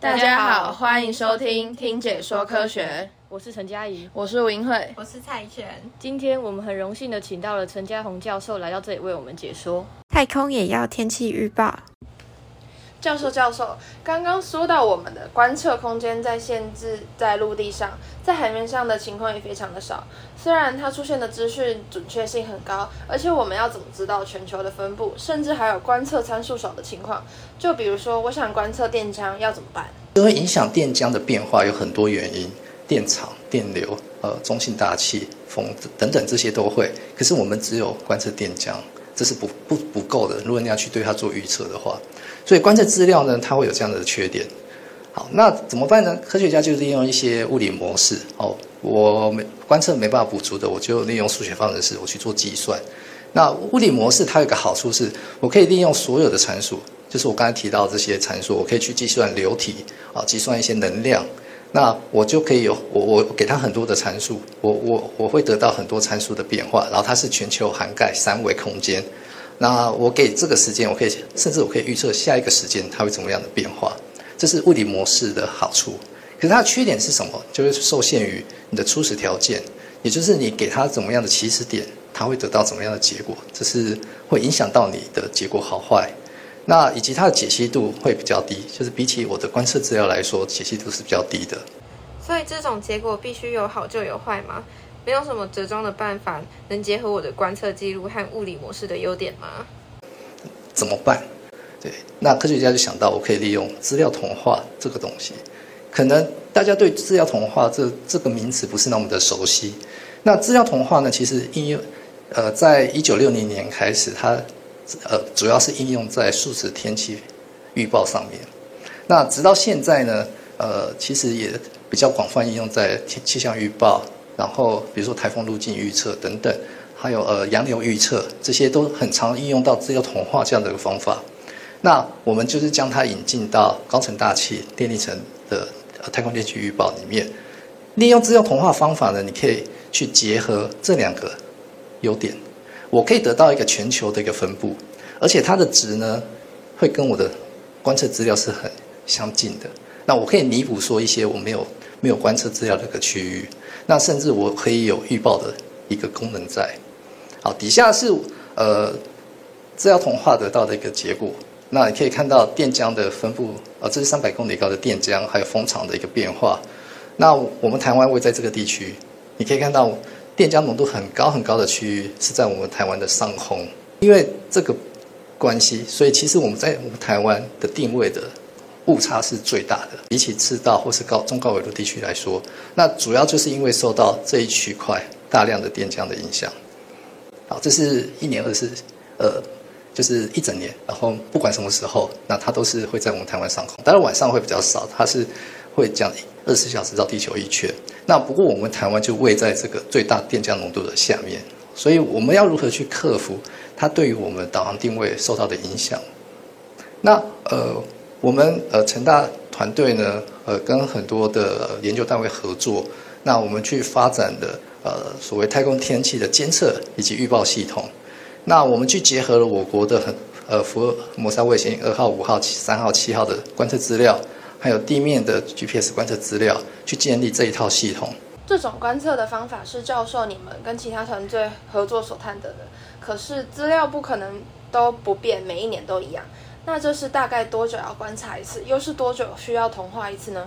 大家好，欢迎收听《听解说科学》，我是陈佳怡，我是吴英慧，我是蔡璇。今天我们很荣幸的请到了陈嘉宏教授来到这里为我们解说。太空也要天气预报。教授，教授，刚刚说到我们的观测空间在限制在陆地上，在海面上的情况也非常的少。虽然它出现的资讯准确性很高，而且我们要怎么知道全球的分布，甚至还有观测参数少的情况？就比如说，我想观测电浆要怎么办？因为影响电浆的变化有很多原因，电场、电流、呃中性大气、风等等这些都会。可是我们只有观测电浆，这是不不不够的。如果你要去对它做预测的话。所以观测资料呢，它会有这样的缺点。好，那怎么办呢？科学家就是利用一些物理模式。哦，我没观测没办法补足的，我就利用数学方程式我去做计算。那物理模式它有个好处是，我可以利用所有的参数，就是我刚才提到这些参数，我可以去计算流体啊，计算一些能量。那我就可以有我我给它很多的参数，我我我会得到很多参数的变化，然后它是全球涵盖三维空间。那我给这个时间，我可以甚至我可以预测下一个时间它会怎么样的变化，这是物理模式的好处。可是它的缺点是什么？就是受限于你的初始条件，也就是你给它怎么样的起始点，它会得到怎么样的结果，这是会影响到你的结果好坏。那以及它的解析度会比较低，就是比起我的观测资料来说，解析度是比较低的。所以这种结果必须有好就有坏吗？没有什么折中的办法能结合我的观测记录和物理模式的优点吗？怎么办？对，那科学家就想到我可以利用资料同化这个东西。可能大家对资料同化这这个名词不是那么的熟悉。那资料同化呢，其实应用呃，在一九六零年开始，它呃主要是应用在数值天气预报上面。那直到现在呢，呃，其实也比较广泛应用在气气象预报。然后，比如说台风路径预测等等，还有呃洋流预测，这些都很常应用到资料同化这样的一个方法。那我们就是将它引进到高层大气电力层的太空电气预报里面，利用资料同化方法呢，你可以去结合这两个优点，我可以得到一个全球的一个分布，而且它的值呢会跟我的观测资料是很相近的。那我可以弥补说一些我没有没有观测资料这个区域。那甚至我可以有预报的一个功能在，好，底下是呃资料同化得到的一个结果。那你可以看到电浆的分布，呃，这是三百公里高的电浆，还有风场的一个变化。那我们台湾位在这个地区，你可以看到电浆浓度很高很高的区域是在我们台湾的上空。因为这个关系，所以其实我们在我们台湾的定位的。误差是最大的，比起赤道或是高中高纬度地区来说，那主要就是因为受到这一区块大量的电浆的影响。好，这是一年二十，呃，就是一整年，然后不管什么时候，那它都是会在我们台湾上空，当然晚上会比较少，它是会这样二十小时绕地球一圈。那不过我们台湾就位在这个最大电浆浓度的下面，所以我们要如何去克服它对于我们导航定位受到的影响？那呃。我们呃成大团队呢，呃跟很多的研究单位合作，那我们去发展的呃所谓太空天气的监测以及预报系统，那我们去结合了我国的很呃福摩沙卫星二号、五号、三号、七号的观测资料，还有地面的 GPS 观测资料，去建立这一套系统。这种观测的方法是教授你们跟其他团队合作所探得的，可是资料不可能都不变，每一年都一样。那这是大概多久要观察一次？又是多久需要同化一次呢？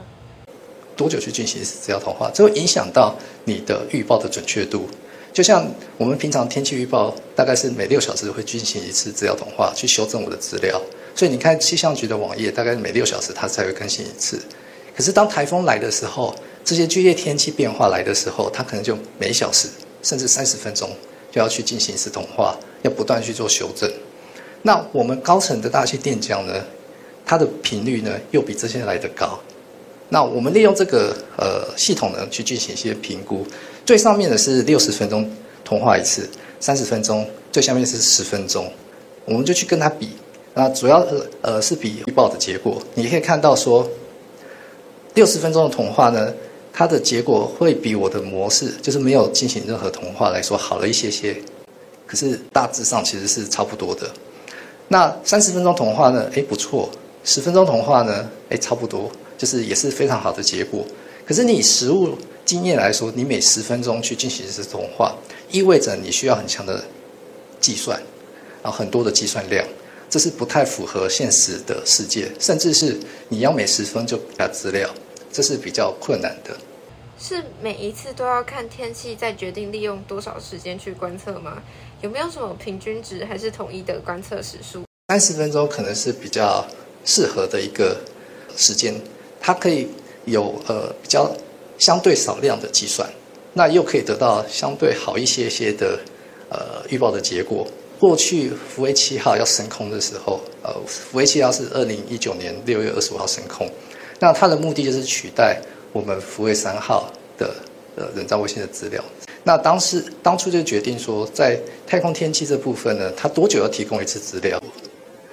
多久去进行一次资料同化？这会影响到你的预报的准确度。就像我们平常天气预报，大概是每六小时会进行一次资料同化，去修正我的资料。所以你看气象局的网页，大概每六小时它才会更新一次。可是当台风来的时候，这些剧烈天气变化来的时候，它可能就每小时甚至三十分钟就要去进行一次同化，要不断去做修正。那我们高层的大气电浆呢，它的频率呢又比这些来的高。那我们利用这个呃系统呢去进行一些评估，最上面的是六十分钟通话一次，三十分钟，最下面是十分钟，我们就去跟它比。那主要呃是比预报的结果，你可以看到说，六十分钟的通话呢，它的结果会比我的模式就是没有进行任何通话来说好了一些些，可是大致上其实是差不多的。那三十分钟童话呢？哎，不错。十分钟童话呢？哎，差不多。就是也是非常好的结果。可是你以实物经验来说，你每十分钟去进行一次通话，意味着你需要很强的计算，然后很多的计算量，这是不太符合现实的世界，甚至是你要每十分就给他资料，这是比较困难的。是每一次都要看天气再决定利用多少时间去观测吗？有没有什么平均值，还是统一的观测时数？三十分钟可能是比较适合的一个时间，它可以有呃比较相对少量的计算，那又可以得到相对好一些些的呃预报的结果。过去福卫七号要升空的时候，呃，福卫七号是二零一九年六月二十五号升空，那它的目的就是取代我们福卫三号的呃人造卫星的资料。那当时当初就决定说，在太空天气这部分呢，它多久要提供一次资料？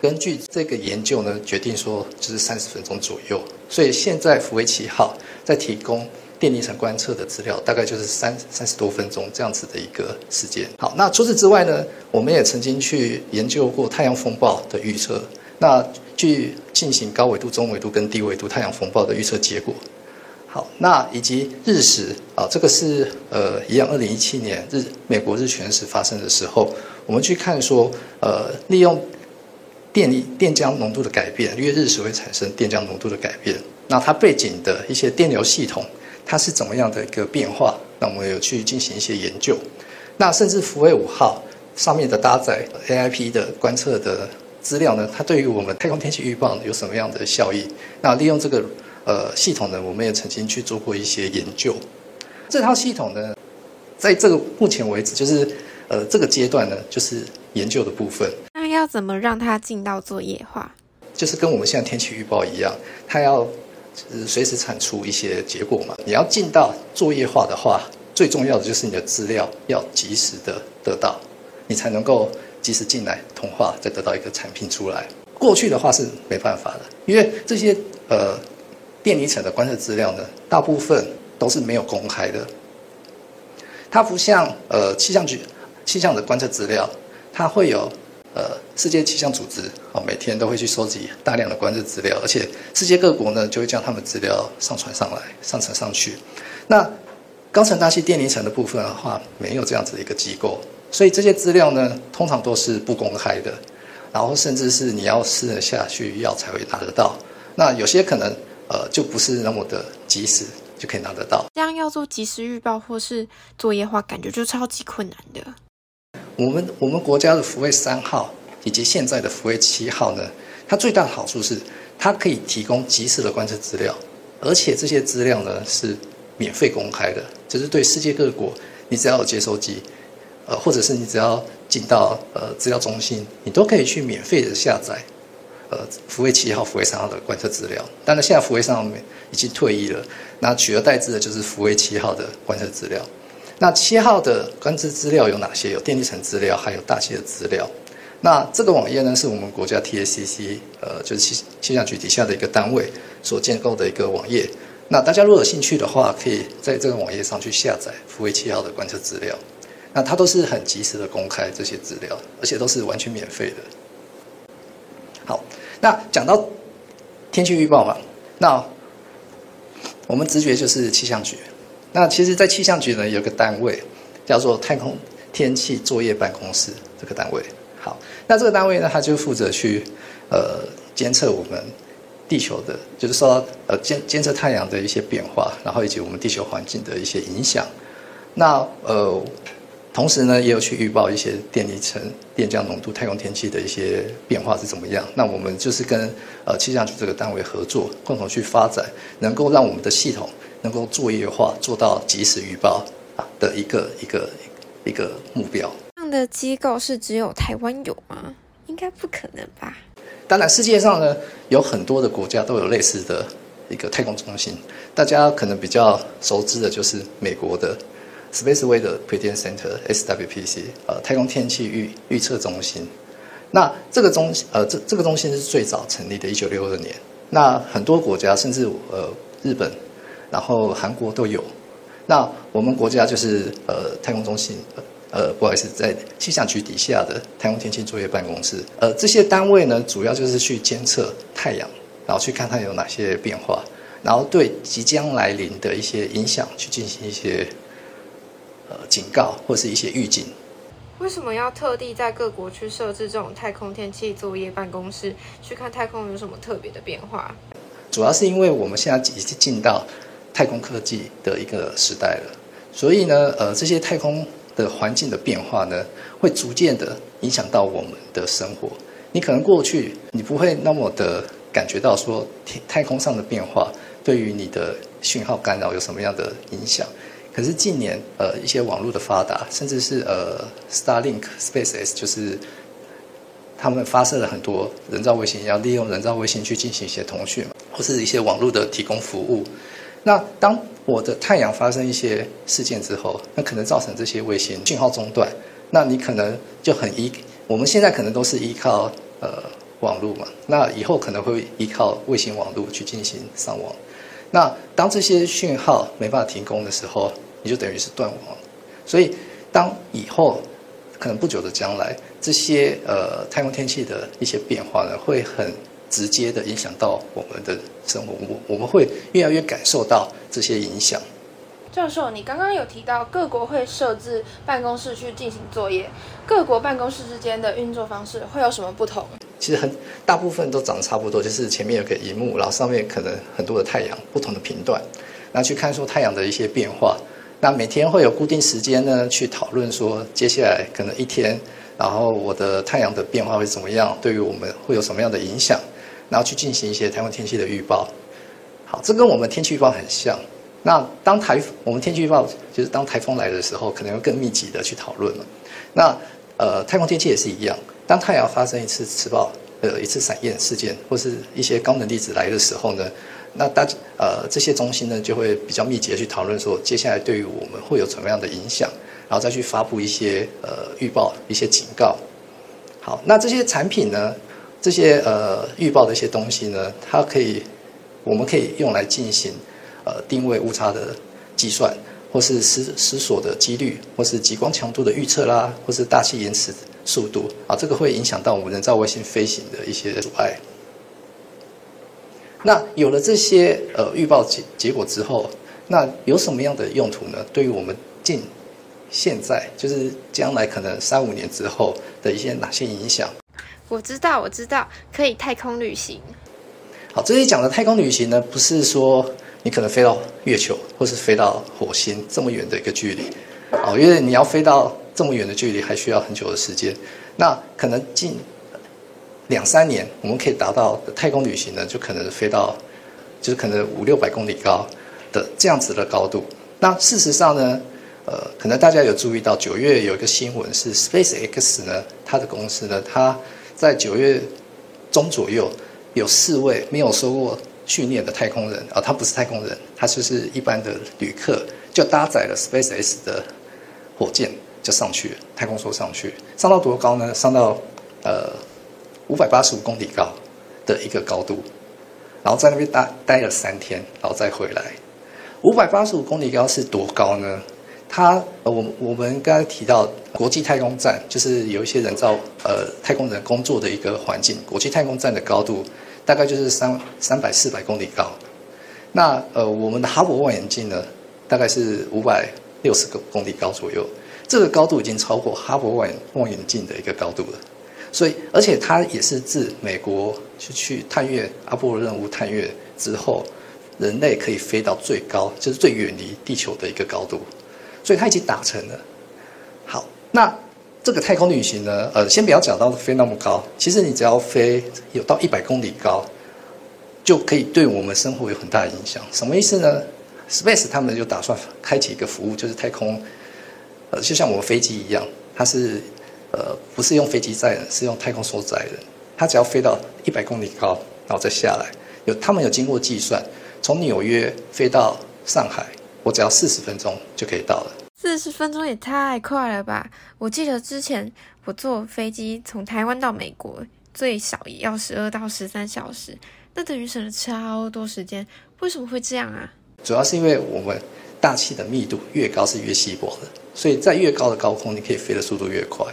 根据这个研究呢，决定说就是三十分钟左右。所以现在福威七号在提供电离层观测的资料，大概就是三三十多分钟这样子的一个时间。好，那除此之外呢，我们也曾经去研究过太阳风暴的预测，那去进行高纬度、中纬度跟低纬度太阳风暴的预测结果。好，那以及日食啊，这个是呃一样，二零一七年日美国日全食发生的时候，我们去看说，呃，利用电力电浆浓度的改变，因为日食会产生电浆浓度的改变，那它背景的一些电流系统，它是怎么样的一个变化？那我们有去进行一些研究，那甚至福卫五号上面的搭载 AIP 的观测的资料呢，它对于我们太空天气预报有什么样的效益？那利用这个。呃，系统呢，我们也曾经去做过一些研究。这套系统呢，在这个目前为止，就是呃这个阶段呢，就是研究的部分。那要怎么让它进到作业化？就是跟我们现在天气预报一样，它要随时产出一些结果嘛。你要进到作业化的话，最重要的就是你的资料要及时的得到，你才能够及时进来通话，再得到一个产品出来。过去的话是没办法的，因为这些呃。电离层的观测资料呢，大部分都是没有公开的。它不像呃气象局气象的观测资料，它会有呃世界气象组织哦，每天都会去收集大量的观测资料，而且世界各国呢就会将他们资料上传上来，上传上去。那高层大气电离层的部分的话，没有这样子的一个机构，所以这些资料呢，通常都是不公开的，然后甚至是你要私人下去要才会拿得到。那有些可能。呃，就不是那么的及时就可以拿得到。这样要做及时预报或是作业化，感觉就超级困难的。我们我们国家的福卫三号以及现在的福卫七号呢，它最大的好处是它可以提供及时的观测资料，而且这些资料呢是免费公开的，就是对世界各国，你只要有接收机，呃，或者是你只要进到呃资料中心，你都可以去免费的下载。呃，福卫七号、福卫三号的观测资料，当然现在福卫三号已经退役了，那取而代之的就是福卫七号的观测资料。那七号的观测资料有哪些？有电力层资料，还有大气的资料。那这个网页呢，是我们国家 TACC，呃，就是气气象局底下的一个单位所建构的一个网页。那大家如果有兴趣的话，可以在这个网页上去下载福卫七号的观测资料。那它都是很及时的公开这些资料，而且都是完全免费的。好。那讲到天气预报嘛，那我们直觉就是气象局。那其实，在气象局呢，有个单位叫做太空天气作业办公室，这个单位。好，那这个单位呢，它就负责去呃监测我们地球的，就是说呃监监测太阳的一些变化，然后以及我们地球环境的一些影响。那呃。同时呢，也有去预报一些电离层、电浆浓度、太空天气的一些变化是怎么样。那我们就是跟呃气象局这个单位合作，共同去发展，能够让我们的系统能够作业化，做到及时预报啊的一个一个一个目标。这样的机构是只有台湾有吗？应该不可能吧？当然，世界上呢有很多的国家都有类似的一个太空中心，大家可能比较熟知的就是美国的。Space Weather Prediction Center（SWPC） 呃，太空天气预预测中心。那这个中呃，这这个中心是最早成立的，一九六二年。那很多国家，甚至呃日本，然后韩国都有。那我们国家就是呃太空中心，呃不好意思，在气象局底下的太空天气作业办公室。呃，这些单位呢，主要就是去监测太阳，然后去看它有哪些变化。然后对即将来临的一些影响去进行一些呃警告或是一些预警。为什么要特地在各国去设置这种太空天气作业办公室，去看太空有什么特别的变化？主要是因为我们现在已经进到太空科技的一个时代了，所以呢，呃，这些太空的环境的变化呢，会逐渐的影响到我们的生活。你可能过去你不会那么的感觉到说天太空上的变化对于你的讯号干扰有什么样的影响。可是近年，呃，一些网络的发达，甚至是呃，Starlink、SpaceX，就是他们发射了很多人造卫星，要利用人造卫星去进行一些通讯，或是一些网络的提供服务。那当我的太阳发生一些事件之后，那可能造成这些卫星信号中断，那你可能就很依，我们现在可能都是依靠呃网络嘛，那以后可能会依靠卫星网络去进行上网。那当这些讯号没办法提供的时候，你就等于是断网，所以当以后可能不久的将来，这些呃太空天气的一些变化呢，会很直接的影响到我们的生活，我我们会越来越感受到这些影响。教授，你刚刚有提到各国会设置办公室去进行作业，各国办公室之间的运作方式会有什么不同？其实很大部分都长得差不多，就是前面有个荧幕，然后上面可能很多的太阳，不同的频段，那去看出太阳的一些变化。那每天会有固定时间呢，去讨论说接下来可能一天，然后我的太阳的变化会怎么样，对于我们会有什么样的影响，然后去进行一些台湾天气的预报。好，这跟我们天气预报很像。那当台我们天气预报就是当台风来的时候，可能会更密集的去讨论了。那呃，太空天气也是一样，当太阳发生一次磁暴呃一次闪焰事件，或是一些高能粒子来的时候呢？那大呃这些中心呢就会比较密集的去讨论说，接下来对于我们会有什么样的影响，然后再去发布一些呃预报、一些警告。好，那这些产品呢，这些呃预报的一些东西呢，它可以，我们可以用来进行呃定位误差的计算，或是失失锁的几率，或是极光强度的预测啦，或是大气延迟速度啊，这个会影响到我们人造卫星飞行的一些阻碍。那有了这些呃预报结结果之后，那有什么样的用途呢？对于我们近现在就是将来可能三五年之后的一些哪些影响？我知道，我知道，可以太空旅行。好，这里讲的太空旅行呢，不是说你可能飞到月球或是飞到火星这么远的一个距离哦，因为你要飞到这么远的距离，还需要很久的时间。那可能近。两三年，我们可以达到太空旅行呢，就可能飞到，就是可能五六百公里高的这样子的高度。那事实上呢，呃，可能大家有注意到九月有一个新闻是 SpaceX 呢，它的公司呢，它在九月中左右有四位没有受过训练的太空人啊，他不是太空人，他就是一般的旅客，就搭载了 SpaceX 的火箭就上去太空梭上去，上到多高呢？上到呃。五百八十五公里高的一个高度，然后在那边待待了三天，然后再回来。五百八十五公里高是多高呢？它，我我们刚才提到国际太空站，就是有一些人造呃太空人工作的一个环境。国际太空站的高度大概就是三三百四百公里高。那呃我们的哈勃望远镜呢，大概是五百六十个公里高左右。这个高度已经超过哈勃望望远镜的一个高度了。所以，而且它也是自美国去去探月阿波罗任务探月之后，人类可以飞到最高，就是最远离地球的一个高度，所以它已经达成了。好，那这个太空旅行呢？呃，先不要讲到飞那么高，其实你只要飞有到一百公里高，就可以对我们生活有很大的影响。什么意思呢？Space 他们就打算开启一个服务，就是太空，呃，就像我们飞机一样，它是。呃，不是用飞机载人，是用太空梭载人。它只要飞到一百公里高，然后再下来，有他们有经过计算，从纽约飞到上海，我只要四十分钟就可以到了。四十分钟也太快了吧！我记得之前我坐飞机从台湾到美国，最少也要十二到十三小时，那等于省了超多时间。为什么会这样啊？主要是因为我们大气的密度越高是越稀薄的，所以在越高的高空，你可以飞的速度越快。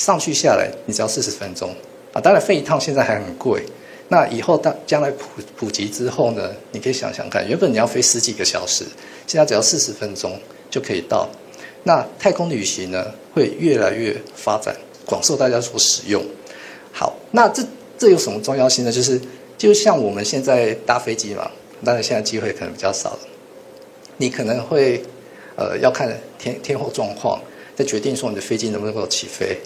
上去下来，你只要四十分钟啊！当然飞一趟现在还很贵，那以后当将来普普及之后呢，你可以想想看，原本你要飞十几个小时，现在只要四十分钟就可以到。那太空旅行呢，会越来越发展，广受大家所使用。好，那这这有什么重要性呢？就是就像我们现在搭飞机嘛，当然现在机会可能比较少了。你可能会呃要看天天候状况，再决定说你的飞机能不能够起飞。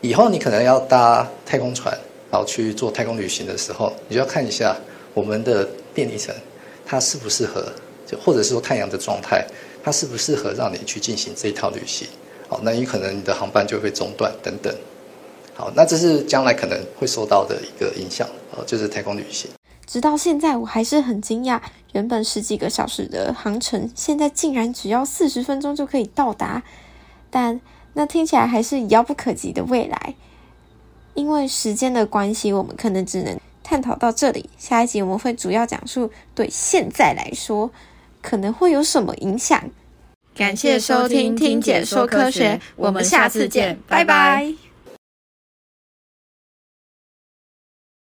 以后你可能要搭太空船，然后去做太空旅行的时候，你就要看一下我们的电离层，它适不适合，就或者是说太阳的状态。它适不适合让你去进行这一套旅行？好，那你可能你的航班就会中断等等。好，那这是将来可能会受到的一个影响，哦，就是太空旅行。直到现在，我还是很惊讶，原本十几个小时的航程，现在竟然只要四十分钟就可以到达。但那听起来还是遥不可及的未来。因为时间的关系，我们可能只能探讨到这里。下一集我们会主要讲述对现在来说。可能会有什么影响？感谢收听《听解说科学》，我们下次见，拜拜。